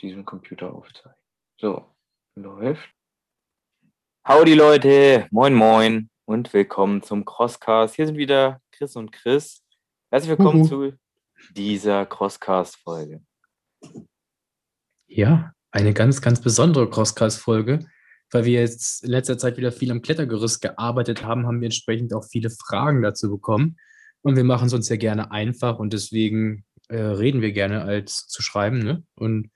diesem Computer aufzeichnen. So, läuft. Howdy Leute, moin moin und willkommen zum Crosscast. Hier sind wieder Chris und Chris. Herzlich willkommen Uhu. zu dieser Crosscast-Folge. Ja, eine ganz, ganz besondere Crosscast-Folge. Weil wir jetzt in letzter Zeit wieder viel am Klettergerüst gearbeitet haben, haben wir entsprechend auch viele Fragen dazu bekommen. Und wir machen es uns ja gerne einfach und deswegen äh, reden wir gerne als zu schreiben. Ne? Und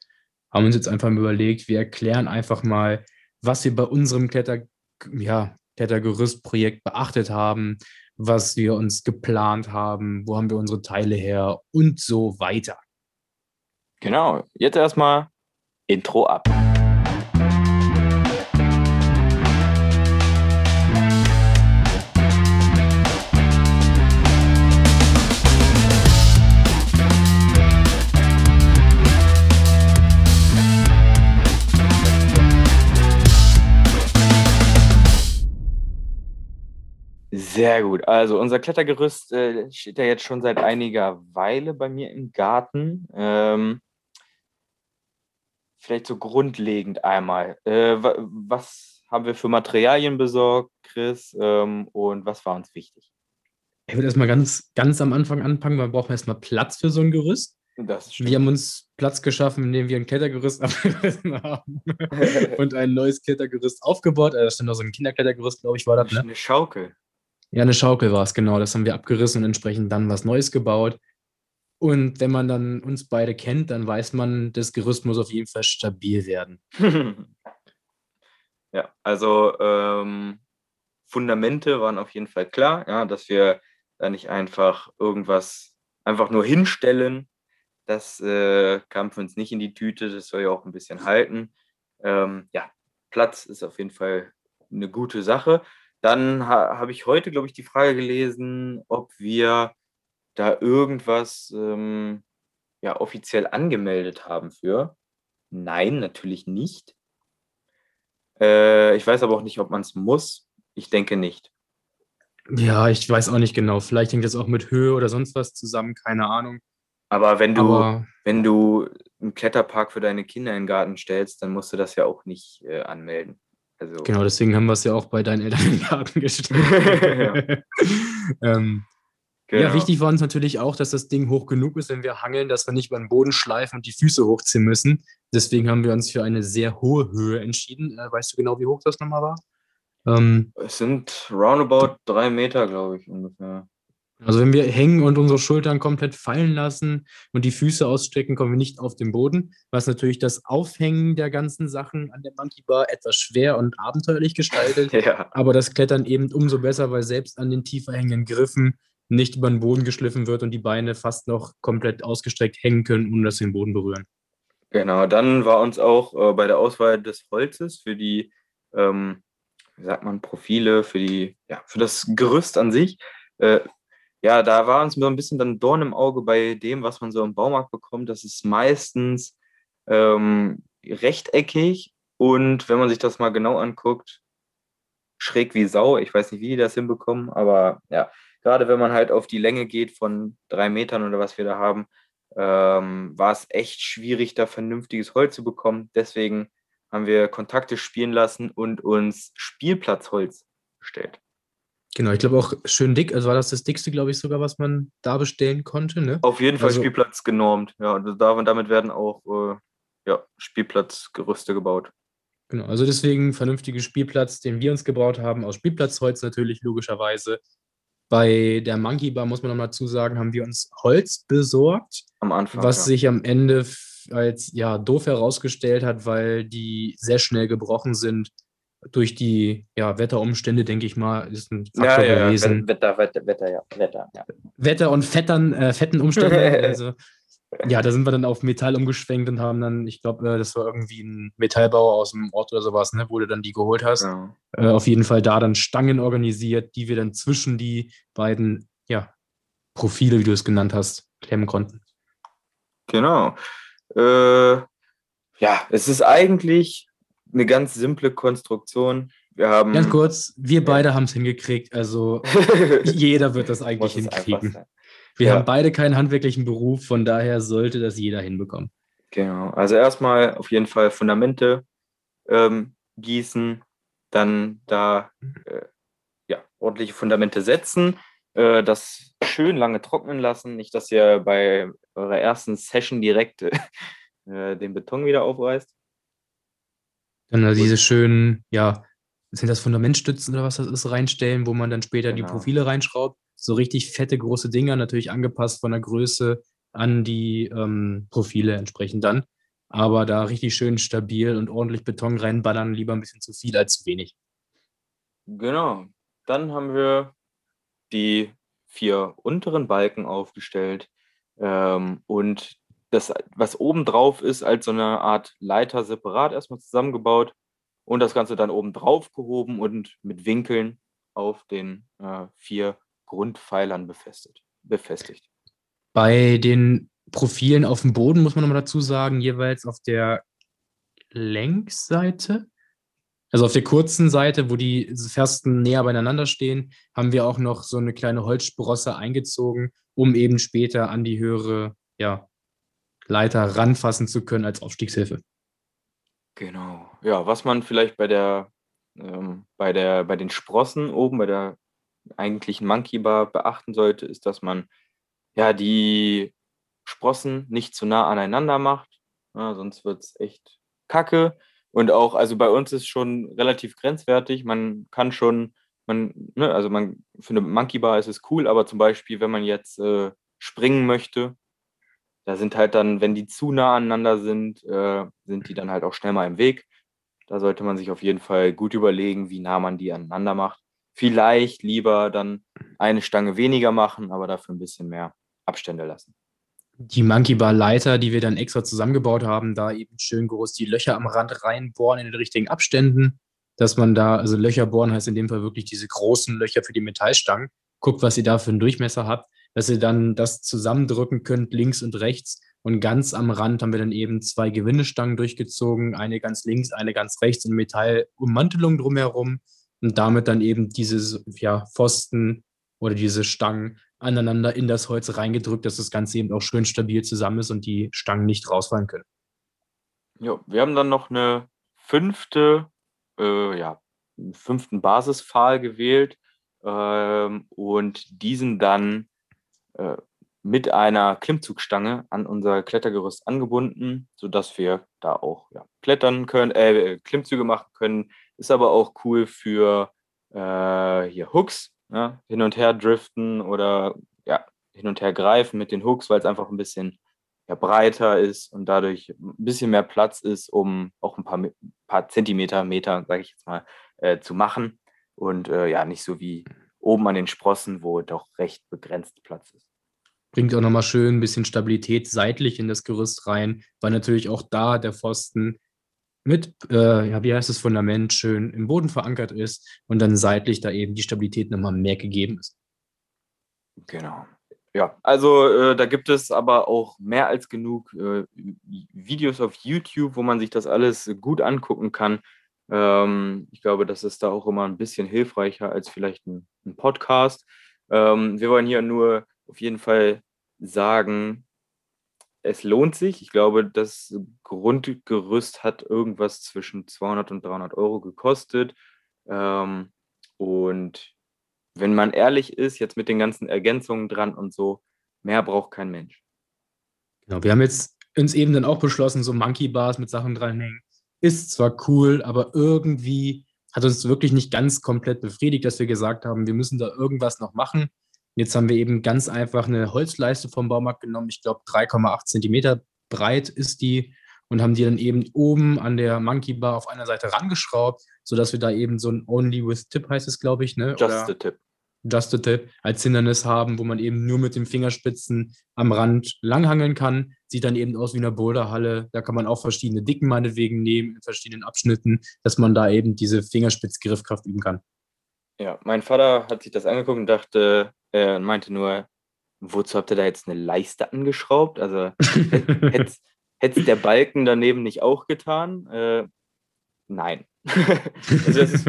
haben uns jetzt einfach mal überlegt, wir erklären einfach mal, was wir bei unserem Kletter, ja, Klettergerüstprojekt beachtet haben, was wir uns geplant haben, wo haben wir unsere Teile her und so weiter. Genau, jetzt erstmal Intro ab. Sehr gut. Also unser Klettergerüst äh, steht ja jetzt schon seit einiger Weile bei mir im Garten. Ähm, vielleicht so grundlegend einmal. Äh, wa was haben wir für Materialien besorgt, Chris? Ähm, und was war uns wichtig? Ich würde erstmal ganz, ganz am Anfang anfangen. Wir brauchen erstmal Platz für so ein Gerüst. Wir haben uns Platz geschaffen, indem wir ein Klettergerüst abgerissen haben und ein neues Klettergerüst aufgebaut. Also, das ist noch so ein Kinderklettergerüst, glaube ich, war das. Ne? eine Schaukel. Ja, eine Schaukel war es, genau. Das haben wir abgerissen und entsprechend dann was Neues gebaut. Und wenn man dann uns beide kennt, dann weiß man, das Gerüst muss auf jeden Fall stabil werden. ja, also ähm, Fundamente waren auf jeden Fall klar, ja, dass wir da nicht einfach irgendwas einfach nur hinstellen. Das äh, kam für uns nicht in die Tüte, das soll ja auch ein bisschen halten. Ähm, ja, Platz ist auf jeden Fall eine gute Sache. Dann ha habe ich heute, glaube ich, die Frage gelesen, ob wir da irgendwas ähm, ja, offiziell angemeldet haben für. Nein, natürlich nicht. Äh, ich weiß aber auch nicht, ob man es muss. Ich denke nicht. Ja, ich weiß auch nicht genau. Vielleicht hängt das auch mit Höhe oder sonst was zusammen, keine Ahnung. Aber wenn du, Aber wenn du einen Kletterpark für deine Kinder in den Garten stellst, dann musst du das ja auch nicht äh, anmelden. Also, genau, deswegen haben wir es ja auch bei deinen Eltern in den Garten gestellt. ähm, genau. Ja, wichtig war uns natürlich auch, dass das Ding hoch genug ist, wenn wir hangeln, dass wir nicht über den Boden schleifen und die Füße hochziehen müssen. Deswegen haben wir uns für eine sehr hohe Höhe entschieden. Äh, weißt du genau, wie hoch das nochmal war? Ähm, Es sind roundabout drei Meter, glaube ich, ungefähr. Also wenn wir hängen und unsere Schultern komplett fallen lassen und die Füße ausstrecken, kommen wir nicht auf den Boden, was natürlich das Aufhängen der ganzen Sachen an der Monkey Bar etwas schwer und abenteuerlich gestaltet. Ja, Aber das Klettern eben umso besser, weil selbst an den tiefer hängenden Griffen nicht über den Boden geschliffen wird und die Beine fast noch komplett ausgestreckt hängen können, ohne dass sie den Boden berühren. genau. Dann war uns auch äh, bei der Auswahl des Holzes für die, ähm, wie sagt man, Profile, für die, ja, für das Gerüst an sich, äh, ja, da war uns so ein bisschen dann Dorn im Auge bei dem, was man so im Baumarkt bekommt. Das ist meistens ähm, rechteckig und wenn man sich das mal genau anguckt, schräg wie Sau. Ich weiß nicht, wie die das hinbekommen, aber ja, gerade wenn man halt auf die Länge geht von drei Metern oder was wir da haben, ähm, war es echt schwierig, da vernünftiges Holz zu bekommen. Deswegen haben wir Kontakte spielen lassen und uns Spielplatzholz bestellt. Genau, ich glaube auch schön dick. Also war das das dickste, glaube ich, sogar, was man da bestellen konnte. Ne? Auf jeden Fall Also- Spielplatz genormt. Ja, und da, damit werden auch äh, ja, Spielplatzgerüste gebaut. Genau, also deswegen vernünftiger Spielplatz, den wir uns gebaut haben, aus Spielplatzholz natürlich, logischerweise. Bei der Monkey Bar, muss man nochmal dazu sagen, haben wir uns Holz besorgt, Am Anfang. was ja. sich am Ende als ja, doof herausgestellt hat, weil die sehr schnell gebrochen sind durch die ja, Wetterumstände, denke ich mal, ist ein Faktor ja, ja, gewesen. Wetter, Wetter, Wetter, ja. Wetter, ja. Wetter und fettern, äh, fetten Umstände. also, ja, da sind wir dann auf Metall umgeschwenkt und haben dann, ich glaube, äh, das war irgendwie ein Metallbauer aus dem Ort oder sowas, ne, wo du dann die geholt hast. ja. Äh, auf jeden Fall da dann Stangen organisiert, die wir dann zwischen die beiden ja, Profile, wie du es genannt hast, klemmen konnten. Genau. Äh, ja, es ist eigentlich eine ganz simple Konstruktion. Wir haben. Ganz kurz, wir beide haben es hingekriegt, also jeder wird das eigentlich hinkriegen. Wir Ja. haben beide keinen handwerklichen Beruf, von daher sollte das jeder hinbekommen. Genau. Also erstmal auf jeden Fall Fundamente ähm, gießen, dann da äh, ja, ordentliche Fundamente setzen, äh, das schön lange trocknen lassen, nicht, dass ihr bei eurer ersten Session direkt äh, den Beton wieder aufreißt. Dann also diese schönen, ja, sind das Fundamentstützen oder was das ist, reinstellen, wo man dann später genau. die Profile reinschraubt. So richtig fette, große Dinger, natürlich angepasst von der Größe an die ähm, Profile entsprechend dann. Aber da richtig schön stabil und ordentlich Beton reinballern, lieber ein bisschen zu viel als zu wenig. Genau. Dann haben wir die vier unteren Balken aufgestellt ähm, und das, was oben drauf ist, als so eine Art Leiter separat erstmal zusammengebaut und das Ganze dann oben drauf gehoben und mit Winkeln auf den äh, vier Grundpfeilern befestigt. befestigt. Bei den Profilen auf dem Boden muss man nochmal dazu sagen, jeweils auf der Längsseite also auf der kurzen Seite, wo die Fersten näher beieinander stehen, haben wir auch noch so eine kleine Holzsprosse eingezogen, um eben später an die höhere ja, Leiter ranfassen zu können als Aufstiegshilfe. Genau. Ja, was man vielleicht bei der, ähm, bei der, bei den Sprossen oben, bei der eigentlichen Monkey Bar beachten sollte, ist, dass man ja die Sprossen nicht zu nah aneinander macht. Ja, sonst wird es echt kacke. Und auch, also bei uns ist schon relativ grenzwertig. Man kann schon, man, ne, also man, für eine Monkey Bar ist es cool, aber zum Beispiel, wenn man jetzt äh, springen möchte, da sind halt dann, wenn die zu nah aneinander sind, äh, sind die dann halt auch schnell mal im Weg. Da sollte man sich auf jeden Fall gut überlegen, wie nah man die aneinander macht. Vielleicht lieber dann eine Stange weniger machen, aber dafür ein bisschen mehr Abstände lassen die Monkey Bar Leiter, die wir dann extra zusammengebaut haben, da eben schön groß die Löcher am Rand reinbohren in den richtigen Abständen, dass man da, also Löcher bohren heißt in dem Fall wirklich diese großen Löcher für die Metallstangen. Guckt, was ihr da für einen Durchmesser habt, dass ihr dann das zusammendrücken könnt, links und rechts. Und ganz am Rand haben wir dann eben zwei Gewindestangen durchgezogen, eine ganz links, eine ganz rechts in Metallummantelung drumherum und damit dann eben diese ja, Pfosten oder diese Stangen aneinander in das Holz reingedrückt, dass das Ganze eben auch schön stabil zusammen ist und die Stangen nicht rausfallen können. Ja, wir haben dann noch eine fünfte, äh, ja, fünften Basispfahl gewählt ähm, und diesen dann mit einer Klimmzugstange an unser Klettergerüst angebunden, sodass wir da auch ja, klettern können, äh, Klimmzüge machen können. Ist aber auch cool für äh, hier Hooks, ja, hin und her driften oder ja, hin und her greifen mit den Hooks, weil es einfach ein bisschen ja, breiter ist und dadurch ein bisschen mehr Platz ist, um auch ein paar, paar Zentimeter, Meter, sage ich jetzt mal, äh, zu machen. Und äh, ja, nicht so wie oben an den Sprossen, wo doch recht begrenzt Platz ist. Bringt auch nochmal schön ein bisschen Stabilität seitlich in das Gerüst rein, weil natürlich auch da der Pfosten mit, äh, ja, wie heißt das Fundament, schön im Boden verankert ist und dann seitlich da eben die Stabilität nochmal mehr gegeben ist. Genau. Ja, also äh, da gibt es aber auch mehr als genug äh, Videos auf YouTube, wo man sich das alles gut angucken kann. Ähm, ich glaube, das ist da auch immer ein bisschen hilfreicher als vielleicht ein, ein Podcast. Ähm, wir wollen hier nur auf jeden Fall sagen, es lohnt sich. Ich glaube, das Grundgerüst hat irgendwas zwischen 200 und 300 Euro gekostet. Ähm, und wenn man ehrlich ist, jetzt mit den ganzen Ergänzungen dran und so, mehr braucht kein Mensch. Genau, wir haben jetzt uns eben dann auch beschlossen, so Monkey Bars mit Sachen dranhängen. Ist zwar cool, aber irgendwie hat uns wirklich nicht ganz komplett befriedigt, dass wir gesagt haben, wir müssen da irgendwas noch machen. Jetzt haben wir eben ganz einfach eine Holzleiste vom Baumarkt genommen. Ich glaube, 3,8 Zentimeter breit ist die und haben die dann eben oben an der Monkey Bar auf einer Seite rangeschraubt, sodass wir da eben so ein Only with Tip heißt es, glaube ich, ne? Just Oder the Tip. Just a Tip als Hindernis haben, wo man eben nur mit den Fingerspitzen am Rand langhangeln kann. Sieht dann eben aus wie eine Boulderhalle. Da kann man auch verschiedene Dicken meinetwegen nehmen in verschiedenen Abschnitten, dass man da eben diese Fingerspitzgriffkraft üben kann. Ja, mein Vater hat sich das angeguckt und dachte, er meinte nur, wozu habt ihr da jetzt eine Leiste angeschraubt? Also hätte es der Balken daneben nicht auch getan? Äh, nein. also das ist,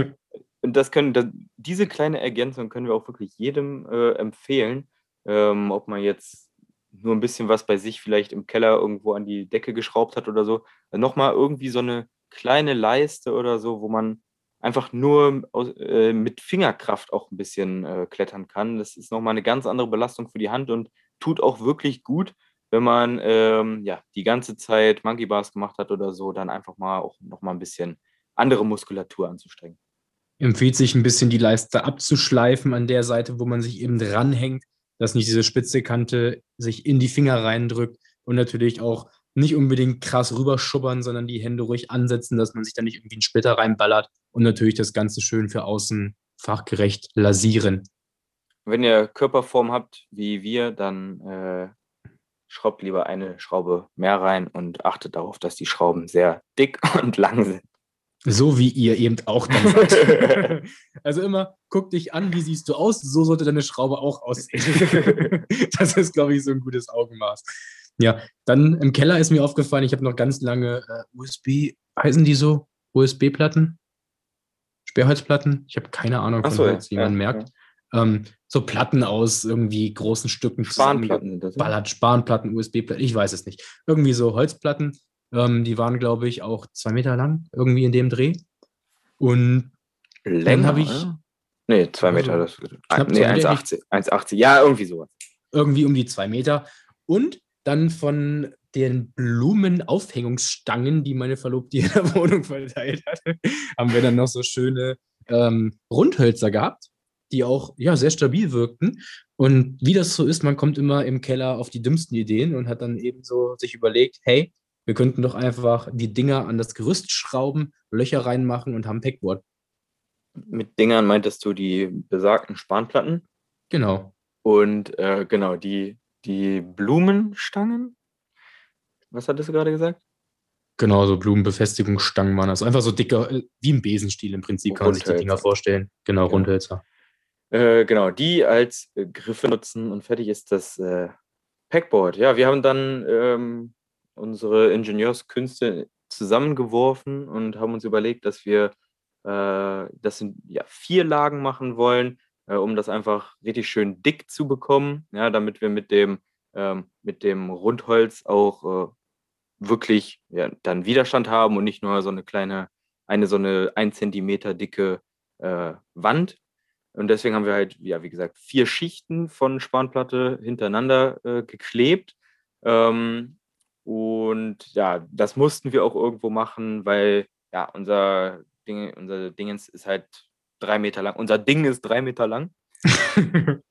und das können, das, diese kleine Ergänzung können wir auch wirklich jedem äh, empfehlen, ähm, ob man jetzt nur ein bisschen was bei sich vielleicht im Keller irgendwo an die Decke geschraubt hat oder so, nochmal irgendwie so eine kleine Leiste oder so, wo man einfach nur aus, äh, mit Fingerkraft auch ein bisschen äh, klettern kann. Das ist nochmal eine ganz andere Belastung für die Hand und tut auch wirklich gut, wenn man ähm, ja, die ganze Zeit Monkey Bars gemacht hat oder so, dann einfach mal auch nochmal ein bisschen andere Muskulatur anzustrengen. Empfiehlt sich ein bisschen die Leiste abzuschleifen an der Seite, wo man sich eben dranhängt, dass nicht diese spitze Kante sich in die Finger reindrückt und natürlich auch nicht unbedingt krass rüberschubbern, sondern die Hände ruhig ansetzen, dass man sich da nicht irgendwie einen Splitter reinballert und natürlich das Ganze schön für außen fachgerecht lasieren. Wenn ihr Körperform habt wie wir, dann äh, schraubt lieber eine Schraube mehr rein und achtet darauf, dass die Schrauben sehr dick und lang sind. So wie ihr eben auch dann seid. also immer, guck dich an, wie siehst du aus, so sollte deine Schraube auch aussehen. das ist, glaube ich, so ein gutes Augenmaß. Ja, dann im Keller ist mir aufgefallen, ich habe noch ganz lange äh, USB, heißen die so? USB-Platten? Sperrholzplatten? Ich habe keine Ahnung, von so, Holz, wie ja, man merkt. Ja. Ähm, so Platten aus irgendwie großen Stücken. Spanplatten. Ballert, Spanplatten, USB-Platten, ich weiß es nicht. Irgendwie so Holzplatten ähm, die waren, glaube ich, auch zwei Meter lang, irgendwie in dem Dreh. Und länger habe ich. Oder? Nee, zwei also Meter. Das, knapp nee, 1,80. 1,80. Ja, irgendwie sowas. Irgendwie um die zwei Meter. Und dann von den Blumenaufhängungsstangen, die meine Verlobte in der Wohnung verteilt hatte, haben wir dann noch so schöne ähm, Rundhölzer gehabt, die auch ja, sehr stabil wirkten. Und wie das so ist, man kommt immer im Keller auf die dümmsten Ideen und hat dann eben so sich überlegt, hey, wir könnten doch einfach die Dinger an das Gerüst schrauben, Löcher reinmachen und haben Packboard. Mit Dingern meintest du die besagten Spanplatten? Genau. Und äh, genau, die, die Blumenstangen? Was hattest du gerade gesagt? Genau, so Blumenbefestigungsstangen waren das. Einfach so dicker, äh, wie ein Besenstiel im Prinzip, kann man sich die Dinger vorstellen. Genau, genau. Rundhölzer. Äh, genau, die als äh, Griffe nutzen und fertig ist das äh, Packboard. Ja, wir haben dann ähm, unsere Ingenieurskünste zusammengeworfen und haben uns überlegt, dass wir äh, das in ja, vier Lagen machen wollen, äh, um das einfach richtig schön dick zu bekommen, ja, damit wir mit dem, ähm, mit dem Rundholz auch äh, wirklich ja, dann Widerstand haben und nicht nur so eine kleine, eine so eine ein Zentimeter dicke äh, Wand. Und deswegen haben wir halt, ja, wie gesagt, vier Schichten von Spanplatte hintereinander äh, geklebt. Ähm, und ja, das mussten wir auch irgendwo machen, weil ja, unser Ding, unser Dingens ist halt drei Meter lang. Unser Ding ist drei Meter lang.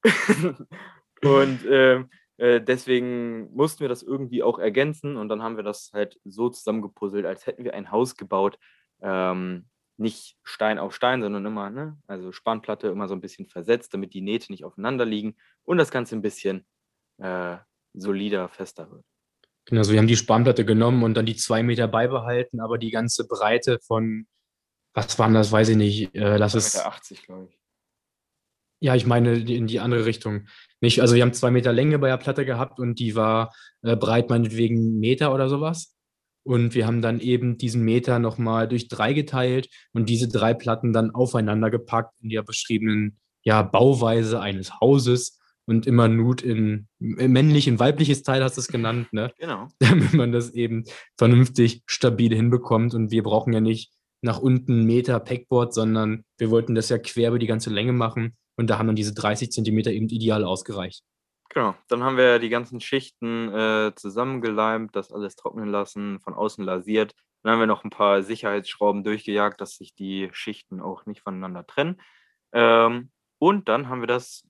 und äh, äh, deswegen mussten wir das irgendwie auch ergänzen und dann haben wir das halt so zusammengepuzzelt, als hätten wir ein Haus gebaut. Ähm, nicht Stein auf Stein, sondern immer, ne? also Spannplatte immer so ein bisschen versetzt, damit die Nähte nicht aufeinander liegen und das Ganze ein bisschen äh, solider, fester wird. Genau, also wir haben die Spannplatte genommen und dann die zwei Meter beibehalten, aber die ganze Breite von, was waren das, weiß ich nicht, äh, lass es. 80, glaube ich. Ja, ich meine in die andere Richtung. Nicht, also wir haben zwei Meter Länge bei der Platte gehabt und die war äh, breit meinetwegen Meter oder sowas. Und wir haben dann eben diesen Meter nochmal durch drei geteilt und diese drei Platten dann aufeinander gepackt in der beschriebenen ja, Bauweise eines Hauses und immer Nut in männlich und weibliches Teil hast du es genannt, ne? Genau. Damit man das eben vernünftig stabil hinbekommt. Und wir brauchen ja nicht nach unten Meter Packboard, sondern wir wollten das ja quer über die ganze Länge machen. Und da haben dann diese 30 Zentimeter eben ideal ausgereicht. Genau, dann haben wir die ganzen Schichten äh, zusammengeleimt, das alles trocknen lassen, von außen lasiert. Dann haben wir noch ein paar Sicherheitsschrauben durchgejagt, dass sich die Schichten auch nicht voneinander trennen. Ähm, und dann haben wir das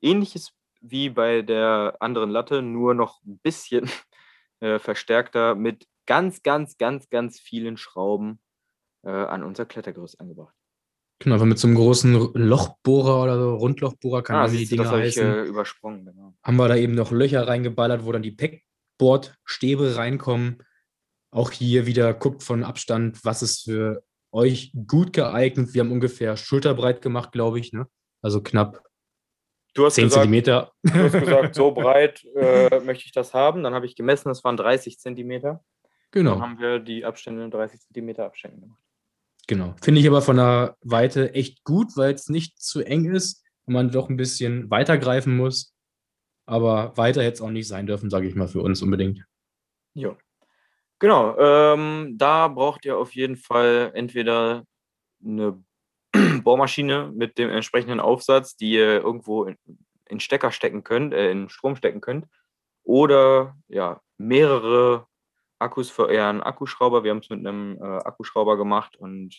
ähnliches wie bei der anderen Latte, nur noch ein bisschen äh, verstärkter mit ganz, ganz, ganz, ganz vielen Schrauben äh, an unser Klettergerüst angebracht. Genau, aber mit so einem großen Lochbohrer oder so, Rundlochbohrer, kann ah, die Dinger das heißen. Ich, äh, übersprungen, genau. Haben wir da eben noch Löcher reingeballert, wo dann die Packboard-Stäbe reinkommen. Auch hier wieder guckt von Abstand, was ist für euch gut geeignet. Wir haben ungefähr schulterbreit gemacht, glaube ich. Ne? Also knapp Du hast 10 gesagt, Zentimeter. Du hast gesagt, so breit äh, möchte ich das haben. Dann habe ich gemessen, das waren 30 Zentimeter. Genau. Dann haben wir die Abstände in 30 Zentimeter Abständen gemacht. Genau. Finde ich aber von der Weite echt gut, weil es nicht zu eng ist und man doch ein bisschen weiter greifen muss. aber weiter hätte es auch nicht sein dürfen, sage ich mal, für uns unbedingt. Ja. Genau, ähm, da braucht ihr auf jeden Fall entweder eine Bohrmaschine mit dem entsprechenden Aufsatz, die ihr irgendwo in, in Stecker stecken könnt, äh, in Strom stecken könnt, oder ja, mehrere Akkus für euren Akkuschrauber. Wir haben es mit einem äh, Akkuschrauber gemacht und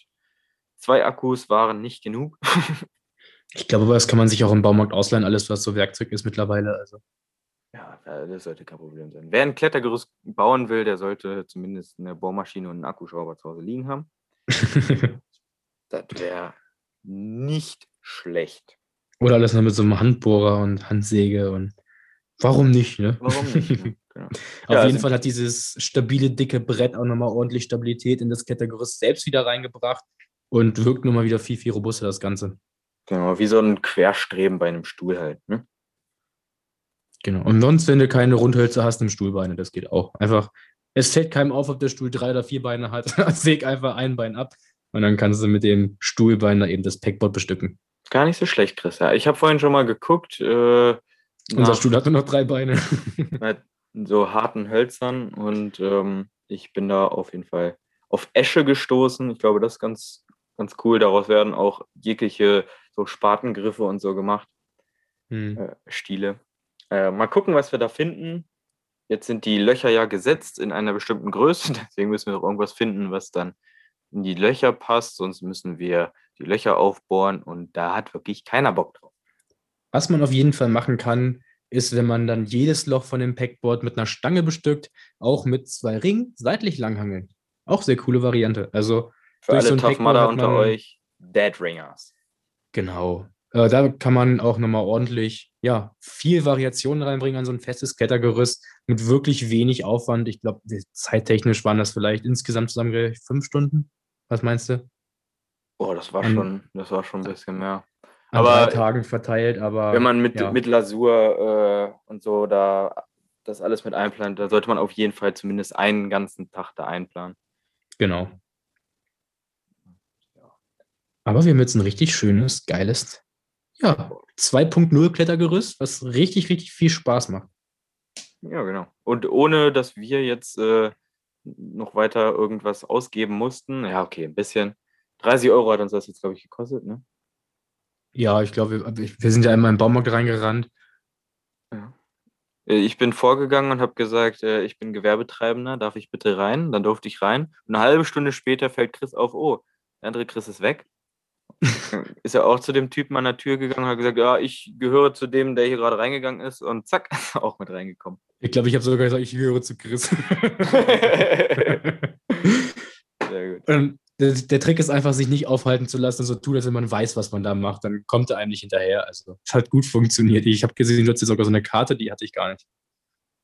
zwei Akkus waren nicht genug. ich glaube, das kann man sich auch im Baumarkt ausleihen, alles, was so Werkzeug ist mittlerweile. Also. Ja, das sollte kein Problem sein. Wer ein Klettergerüst bauen will, der sollte zumindest eine Bohrmaschine und einen Akkuschrauber zu Hause liegen haben. das wäre nicht schlecht. Oder alles noch mit so einem Handbohrer und Handsäge und warum nicht, ne? Warum nicht? Ne? Genau. Auf ja, jeden also, Fall hat dieses stabile, dicke Brett auch nochmal ordentlich Stabilität in das Klettergerüst selbst wieder reingebracht und wirkt nochmal wieder viel, viel robuster, das Ganze. Genau, wie so ein Querstreben bei einem Stuhl halt, ne? Genau. Und sonst, wenn du keine Rundhölzer hast, nimm Stuhlbeine, das geht auch. Einfach, es fällt keinem auf, ob der Stuhl drei oder vier Beine hat. Säg einfach ein Bein ab und dann kannst du mit dem Stuhlbein da eben das Packboard bestücken. Gar nicht so schlecht, Chris. Ja, ich habe vorhin schon mal geguckt. Äh, Unser Stuhl hat nur noch drei Beine. so harten Hölzern und ähm, ich bin da auf jeden Fall auf Esche gestoßen. Ich glaube, das ist ganz, ganz cool. Daraus werden auch jegliche so Spatengriffe und so gemacht. Hm. Äh, Stiele. Äh, mal gucken, was wir da finden. Jetzt sind die Löcher ja gesetzt in einer bestimmten Größe, deswegen müssen wir noch irgendwas finden, was dann in die Löcher passt, sonst müssen wir die Löcher aufbohren und da hat wirklich keiner Bock drauf. Was man auf jeden Fall machen kann, ist, wenn man dann jedes Loch von dem Packboard mit einer Stange bestückt, auch mit zwei Ringen seitlich langhangeln. Auch sehr coole Variante. Also für alle so Tough unter euch, Dead Ringers. Genau. Äh, da kann man auch nochmal ordentlich, ja, viel Variationen reinbringen an so ein festes Klettergerüst mit wirklich wenig Aufwand. Ich glaube, zeittechnisch waren das vielleicht insgesamt zusammengerechnet fünf Stunden. Was meinst du? Oh, das war an, schon, das war schon ein bisschen mehr. An aber drei Tagen verteilt, aber. Wenn man mit, ja. mit Lasur äh, und so da das alles mit einplant, da sollte man auf jeden Fall zumindest einen ganzen Tag da einplanen. Genau. Aber wir haben jetzt ein richtig schönes, geiles, ja, 2.0 Klettergerüst, was richtig, richtig viel Spaß macht. Ja, genau. Und ohne, dass wir jetzt äh, noch weiter irgendwas ausgeben mussten. Ja, okay, ein bisschen. 30 Euro hat uns das jetzt, glaube ich, gekostet, ne? Ja, ich glaube, wir, wir, sind ja einmal im Baumarkt reingerannt. Ja. Äh, ich bin vorgegangen und habe gesagt, äh, ich bin Gewerbetreibender, darf ich bitte rein? Dann durfte ich rein. Und eine halbe Stunde später fällt Chris auf, oh, der andere Chris ist weg. ist er auch zu dem Typen an der Tür gegangen und hat gesagt, ja, ich gehöre zu dem, der hier gerade reingegangen ist und zack, ist er auch mit reingekommen. Ich glaube, ich habe sogar gesagt, ich gehöre zu Chris. Sehr gut. Und der, der, Trick ist einfach, sich nicht aufhalten zu lassen und so tun, als wenn man weiß, was man da macht. Dann kommt er einem nicht hinterher. Also, es hat gut funktioniert. Ich habe gesehen, du hast jetzt sogar so eine Karte, die hatte ich gar nicht.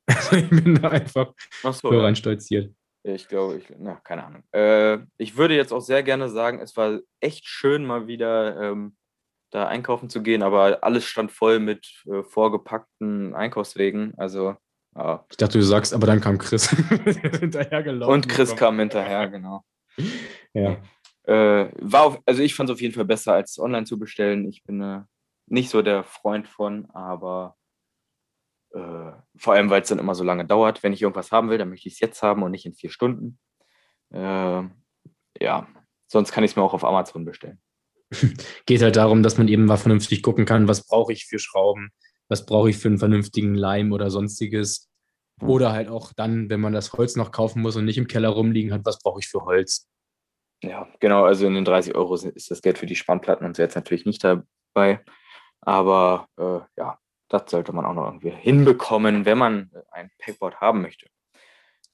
Also, ich bin da einfach so, so rein stolziert. Ich glaube, ich, na, keine Ahnung. Äh, ich würde jetzt auch sehr gerne sagen, es war echt schön, mal wieder ähm, da einkaufen zu gehen, aber alles stand voll mit äh, vorgepackten Einkaufswegen. Also, ja. Ich dachte, du sagst, aber dann kam Chris hinterhergelaufen. Und Chris kam hinterher, genau. ja. Äh, war auf, also ich fand es auf jeden Fall besser, als online zu bestellen. Ich bin äh, nicht so der Freund von, aber äh, vor allem, weil es dann immer so lange dauert. Wenn ich irgendwas haben will, dann möchte ich es jetzt haben und nicht in vier Stunden. Äh, ja, sonst kann ich es mir auch auf Amazon bestellen. Geht halt darum, dass man eben mal vernünftig gucken kann, was brauche ich für Schrauben, was brauche ich für einen vernünftigen Leim oder sonstiges. Oder halt auch dann, wenn man das Holz noch kaufen muss und nicht im Keller rumliegen hat, was brauche ich für Holz. Ja, genau, also in den 30 Euro ist das Geld für die Spannplatten und so jetzt natürlich nicht dabei. Aber äh, ja, das sollte man auch noch irgendwie hinbekommen, wenn man ein Packboard haben möchte.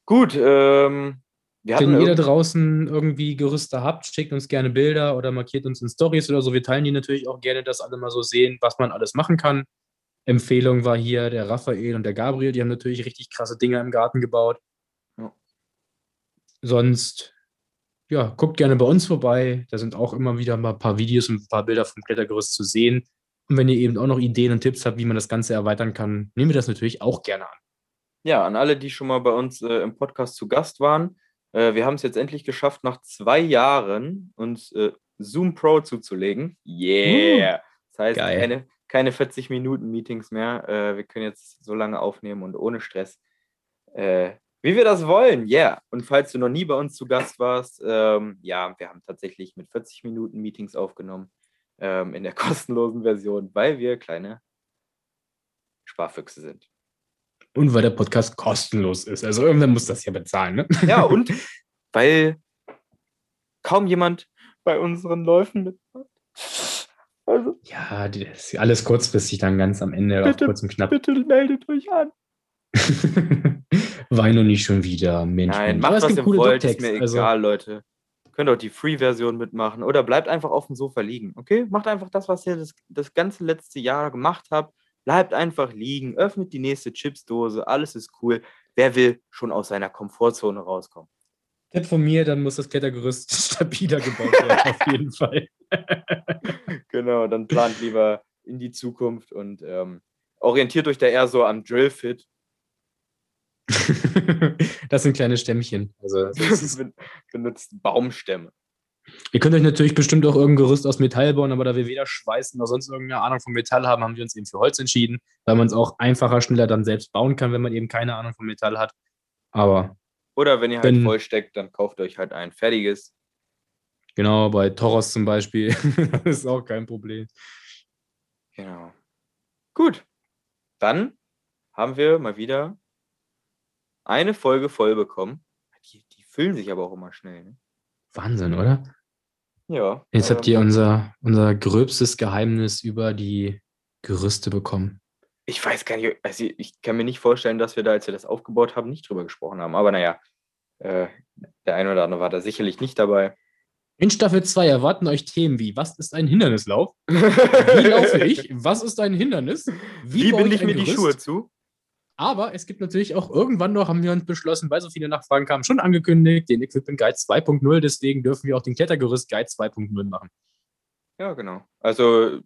Gut, ähm, wir Wenn ihr da draußen irgendwie Gerüste habt, schickt uns gerne Bilder oder markiert uns in Stories oder so. Wir teilen die natürlich auch gerne, dass alle mal so sehen, was man alles machen kann. Empfehlung war hier der Raphael und der Gabriel, die haben natürlich richtig krasse Dinge im Garten gebaut. Ja. Sonst, ja, guckt gerne bei uns vorbei. Da sind auch immer wieder mal ein paar Videos und ein paar Bilder vom Klettergerüst zu sehen. Und wenn ihr eben auch noch Ideen und Tipps habt, wie man das Ganze erweitern kann, nehmen wir das natürlich auch gerne an. Ja, an alle, die schon mal bei uns äh, im Podcast zu Gast waren. Äh, wir haben es jetzt endlich geschafft, nach zwei Jahren uns äh, Zoom Pro zuzulegen. Yeah! Uh, das heißt, keine, keine 40 Minuten Meetings mehr. Äh, wir können jetzt so lange aufnehmen und ohne Stress. Äh, wie wir das wollen, ja. Yeah. Und falls du noch nie bei uns zu Gast warst, ähm, ja, wir haben tatsächlich mit 40 Minuten Meetings aufgenommen ähm, in der kostenlosen Version, weil wir kleine Sparfüchse sind. Und weil der Podcast kostenlos ist. Also irgendwann muss das ja bezahlen, ne? Ja, und weil kaum jemand bei unseren Läufen mitmacht. Also, ja, das ist alles kurzfristig dann ganz am Ende, bitte, auch kurz und knapp. Bitte meldet euch an. Wein noch nicht schon wieder, Mensch. Nein, Mensch. macht Aber was ihr wollt, ist mir also- egal, Leute. Könnt auch die Free-Version mitmachen oder bleibt einfach auf dem Sofa liegen, okay? Macht einfach das, was ihr das, das ganze letzte Jahr gemacht habt. Bleibt einfach liegen, öffnet die nächste Chipsdose, alles ist cool. Wer will schon aus seiner Komfortzone rauskommen? Tipp von mir, dann muss das Klettergerüst stabiler gebaut werden, auf jeden Fall. Genau, dann plant lieber in die Zukunft und ähm, orientiert euch da eher so am Drillfit. das sind kleine Stämmchen. Also, Benutzt Baumstämme. ihr könnt euch natürlich bestimmt auch irgendein Gerüst aus Metall bauen, aber da wir weder Schweißen noch sonst irgendeine Ahnung von Metall haben, haben wir uns eben für Holz entschieden, weil man es auch einfacher, schneller dann selbst bauen kann, wenn man eben keine Ahnung von Metall hat. Aber Oder wenn ihr halt Wenn- vollsteckt, dann kauft euch halt ein fertiges. genau, bei Toros zum Beispiel, das ist auch kein Problem. Genau. Gut. Dann haben wir mal wieder eine Folge voll bekommen. Die, die füllen sich aber auch immer schnell. Ne? Wahnsinn, oder? Ja. Jetzt habt ähm, ihr unser, unser gröbstes Geheimnis über die Gerüste bekommen. Ich weiß gar nicht, also ich kann mir nicht vorstellen, dass wir da, als wir das aufgebaut haben, nicht drüber gesprochen haben. Aber naja, äh, der eine oder andere war da sicherlich nicht dabei. In Staffel 2 erwarten euch Themen wie: Was ist ein Hindernislauf? Wie laufe ich? Was ist ein Hindernis? Wie baue binde ich ein mir die Gerüst? Schuhe zu? Aber es gibt natürlich auch irgendwann noch, haben wir uns beschlossen, weil so viele Nachfragen kamen, schon angekündigt, den Equipment Guide 2.0. Deswegen dürfen wir auch den Klettergerüst Guide 2.0 machen. Ja, genau. Also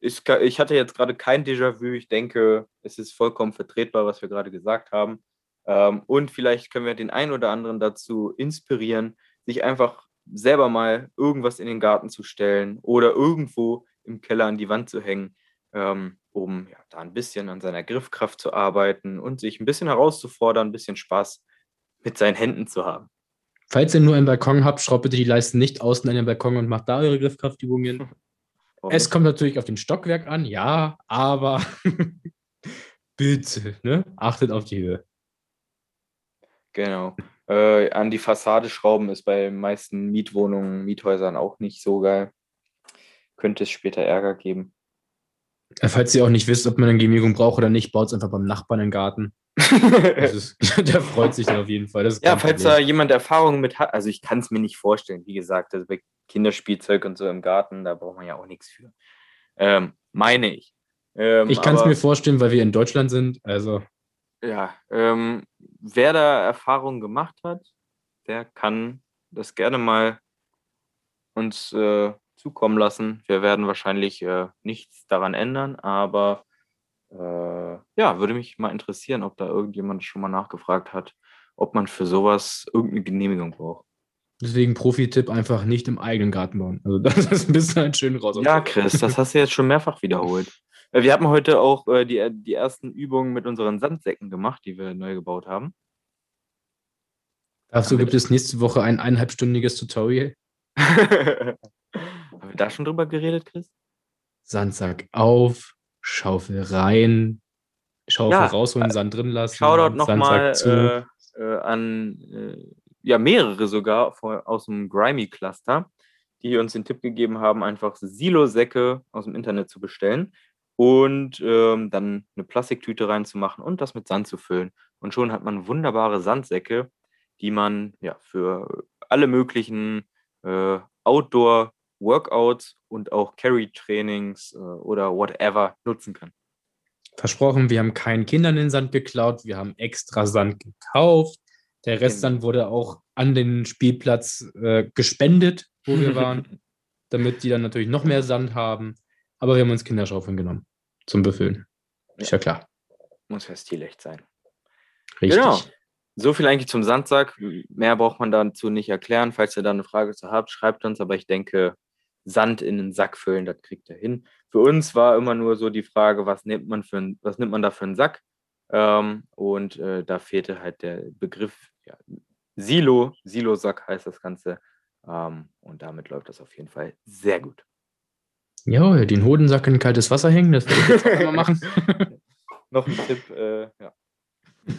ich, ich hatte jetzt gerade kein Déjà-vu. Ich denke, es ist vollkommen vertretbar, was wir gerade gesagt haben. Ähm, und vielleicht können wir den einen oder anderen dazu inspirieren, sich einfach selber mal irgendwas in den Garten zu stellen oder irgendwo im Keller an die Wand zu hängen, ähm, um ja, da ein bisschen an seiner Griffkraft zu arbeiten und sich ein bisschen herauszufordern, ein bisschen Spaß mit seinen Händen zu haben. Falls ihr nur einen Balkon habt, schraubt bitte die Leisten nicht außen an den Balkon und macht da eure Griffkraftübungen. Warum Es kommt natürlich auf den Stockwerk an, ja, aber bitte, ne? Achtet auf die Höhe. Genau. Äh, an die Fassade schrauben ist bei den meisten Mietwohnungen, Miethäusern auch nicht so geil. Könnte es später Ärger geben. Äh, Falls ihr auch nicht wisst, ob man eine Genehmigung braucht oder nicht, baut es einfach beim Nachbarn im Garten. Das ist, der freut sich dann auf jeden Fall. Ja, falls da jemand Erfahrung mit hat, also ich kann es mir nicht vorstellen, wie gesagt, also bei Kinderspielzeug und so im Garten, da braucht man ja auch nichts für. Ähm, meine ich. Ähm, Ich kann es mir vorstellen, weil wir in Deutschland sind. Also, Ja, ähm, wer da Erfahrung gemacht hat, der kann das gerne mal uns äh, zukommen lassen. Wir werden wahrscheinlich äh, nichts daran ändern, aber äh, ja, würde mich mal interessieren, ob da irgendjemand schon mal nachgefragt hat, ob man für sowas irgendeine Genehmigung braucht. deswegen Profi-Tipp: einfach nicht im eigenen Garten bauen. Also, das ist ein bisschen halt schön raus. aus Ja, Chris, das hast du jetzt schon mehrfach wiederholt. Äh, Wir haben heute auch äh, die, die ersten Übungen mit unseren Sandsäcken gemacht, die wir neu gebaut haben. Dazu gibt es nächste Woche ein eineinhalbstündiges Tutorial. Haben wir da schon drüber geredet, Chris? Sandsack auf, Schaufel rein, Schaufel Ja, rausholen, Sand drin lassen. Shoutout nochmal äh, äh, an äh, ja, mehrere sogar vor, aus dem Grimy-Cluster, die uns den Tipp gegeben haben, einfach Silo-Säcke aus dem Internet zu bestellen und ähm, dann eine Plastiktüte reinzumachen und das mit Sand zu füllen. Und schon hat man wunderbare Sandsäcke, die man ja für alle möglichen äh, Outdoor-Workouts und auch Carry-Trainings äh, oder whatever nutzen kann. Versprochen, wir haben keinen Kindern den Sand geklaut, wir haben extra Sand gekauft. Der Rest Genau. dann wurde auch an den Spielplatz äh, gespendet, wo wir waren, damit die dann natürlich noch mehr Sand haben. Aber wir haben uns Kinderschaufeln genommen zum Befüllen. Ist ja klar. Muss ja stilecht sein. Richtig. Genau. So viel eigentlich zum Sandsack. Mehr braucht man dazu nicht erklären. Falls ihr da eine Frage zu habt, schreibt uns. Aber ich denke, Sand in den Sack füllen, das kriegt er hin. Für uns war immer nur so die Frage, was nimmt man, für ein, was nimmt man da für einen Sack? Ähm, und äh, da fehlte halt der Begriff ja, Silo, Silosack heißt das Ganze. Ähm, und damit läuft das auf jeden Fall sehr gut. Ja, den Hodensack in kaltes Wasser hängen, das werde ich jetzt auch mal machen. Noch ein Tipp äh, ja.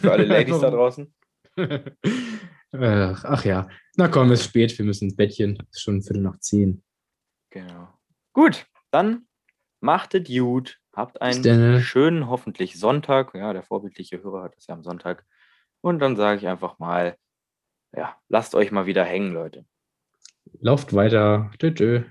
für alle Ladies da draußen. Ach ja. Na komm, es ist spät, wir müssen ins Bettchen. Es ist schon Viertel nach zehn. Genau. Gut, dann machtet gut. Habt einen schönen, hoffentlich Sonntag. Ja, der vorbildliche Hörer hat es ja am Sonntag. Und dann sage ich einfach mal, ja, lasst euch mal wieder hängen, Leute. Lauft weiter. Tschö, tschö.